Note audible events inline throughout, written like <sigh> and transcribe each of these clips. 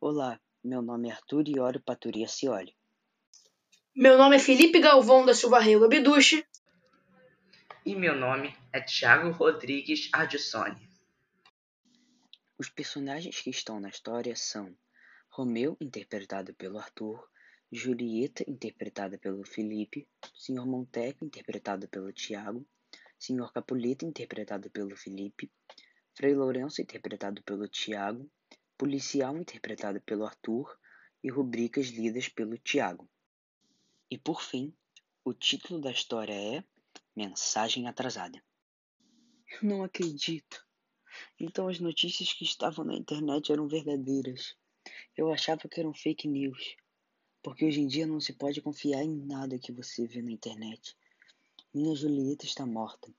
Olá, meu nome é Arthur Iório Paturi Acioli. Meu nome é Felipe Galvão da Silva Rego Abduche. E meu nome é Thiago Rodrigues Ardissoni. Os personagens que estão na história são Romeu, interpretado pelo Arthur, Julieta, interpretada pelo Felipe, Sr. Monteco, interpretado pelo Tiago, Sr. Capuleto, interpretado pelo Felipe, Frei Lourenço, interpretado pelo Tiago, Policial, interpretado pelo Arthur, e rubricas lidas pelo Tiago. E por fim, o título da história é Mensagem Atrasada. Eu não acredito. Então as notícias que estavam na internet eram verdadeiras. Eu achava que eram fake news. Porque hoje em dia não se pode confiar em nada que você vê na internet. Minha Julieta está morta.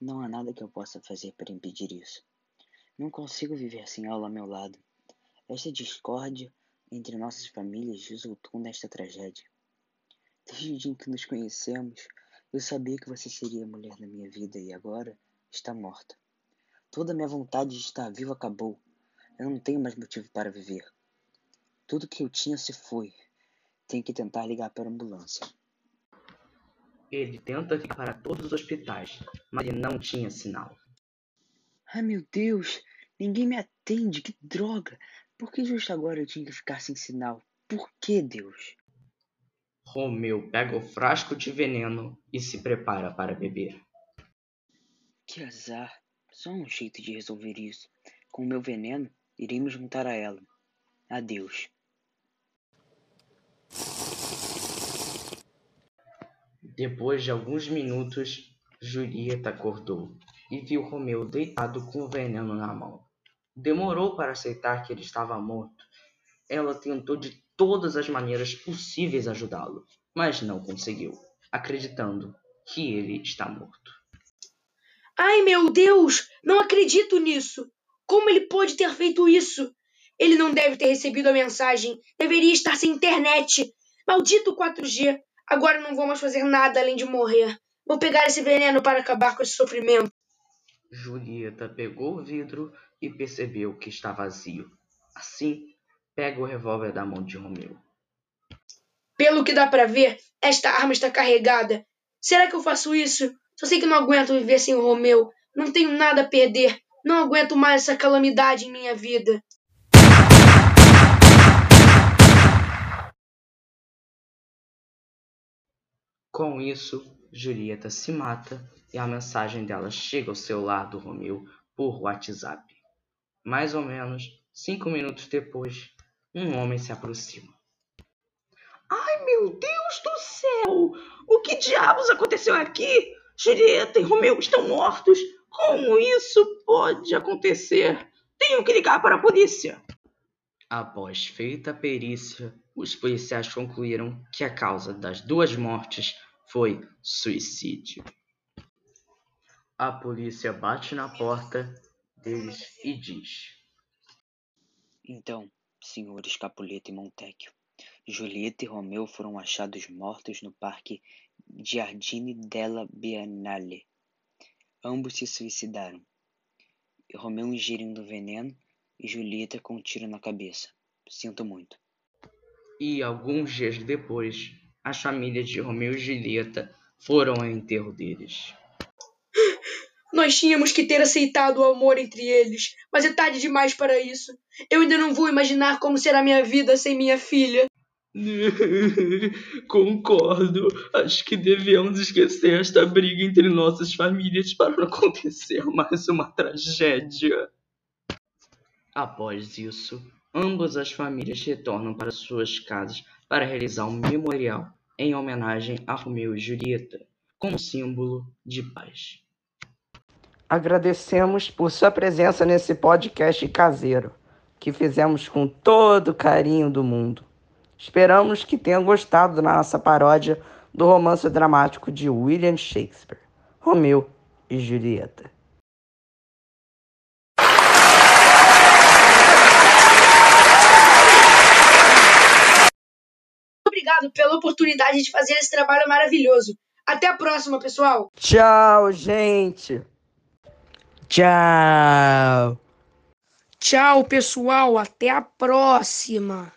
Não há nada que eu possa fazer para impedir isso. Não consigo viver sem ela ao meu lado. Esta discórdia entre nossas famílias resultou nesta tragédia. Desde o dia em que nos conhecemos, eu sabia que você seria a mulher da minha vida e agora está morta. Toda a minha vontade de estar vivo acabou. Eu não tenho mais motivo para viver. Tudo que eu tinha se foi. Tenho que tentar ligar para a ambulância. Ele tenta ligar para todos os hospitais, mas ele não tinha sinal. Ai meu Deus, ninguém me atende, que droga! Por que justo agora eu tinha que ficar sem sinal? Por que, Deus? Romeu pega o frasco de veneno e se prepara para beber. Que azar! Só um jeito de resolver isso. Com o meu veneno, irei me juntar a ela. Adeus. Depois de alguns minutos, Julieta acordou e viu Romeu deitado com o veneno na mão. Demorou para aceitar que ele estava morto. Ela tentou de todas as maneiras possíveis ajudá-lo, mas não conseguiu, acreditando que ele está morto. Ai meu Deus, não acredito nisso! Como ele pode ter feito isso? Ele não deve ter recebido a mensagem. Deveria estar sem internet. Maldito 4G. Agora não vou mais fazer nada além de morrer. Vou pegar esse veneno para acabar com esse sofrimento. Julieta pegou o vidro e percebeu que está vazio. Assim, pega o revólver da mão de Romeu. Pelo que dá para ver, esta arma está carregada. Será que eu faço isso? Só sei que não aguento viver sem o Romeu. Não tenho nada a perder. Não aguento mais essa calamidade em minha vida. Com isso, Julieta se mata e a mensagem dela chega ao celular do Romeu por WhatsApp. Mais ou menos cinco minutos depois, um homem se aproxima. Ai meu Deus do céu! O que diabos aconteceu aqui? Julieta e Romeu estão mortos. Como isso pode acontecer? Tenho que ligar para a polícia. Após feita a perícia, os policiais concluíram que a causa das duas mortes foi suicídio. A polícia bate na porta deles e diz: Então, senhores Capuleto e Montecchio, Julieta e Romeu foram achados mortos no parque Giardini della Biennale. Ambos se suicidaram. Romeu ingerindo veneno e Julieta com um tiro na cabeça. Sinto muito. E alguns dias depois, as famílias de Romeu e Julieta foram ao enterro deles. Nós tínhamos que ter aceitado o amor entre eles, mas é tarde demais para isso. Eu ainda não vou imaginar como será minha vida sem minha filha. <laughs> Concordo. Acho que devemos esquecer esta briga entre nossas famílias para não acontecer mais uma tragédia. Após isso, ambas as famílias retornam para suas casas para realizar um memorial em homenagem a Romeu e Julieta, como símbolo de paz. Agradecemos por sua presença nesse podcast caseiro, que fizemos com todo o carinho do mundo. Esperamos que tenham gostado da nossa paródia do romance dramático de William Shakespeare, Romeu e Julieta. Obrigado pela oportunidade de fazer esse trabalho maravilhoso. Até a próxima, pessoal. Tchau, gente. Tchau. Tchau, pessoal. Até a próxima.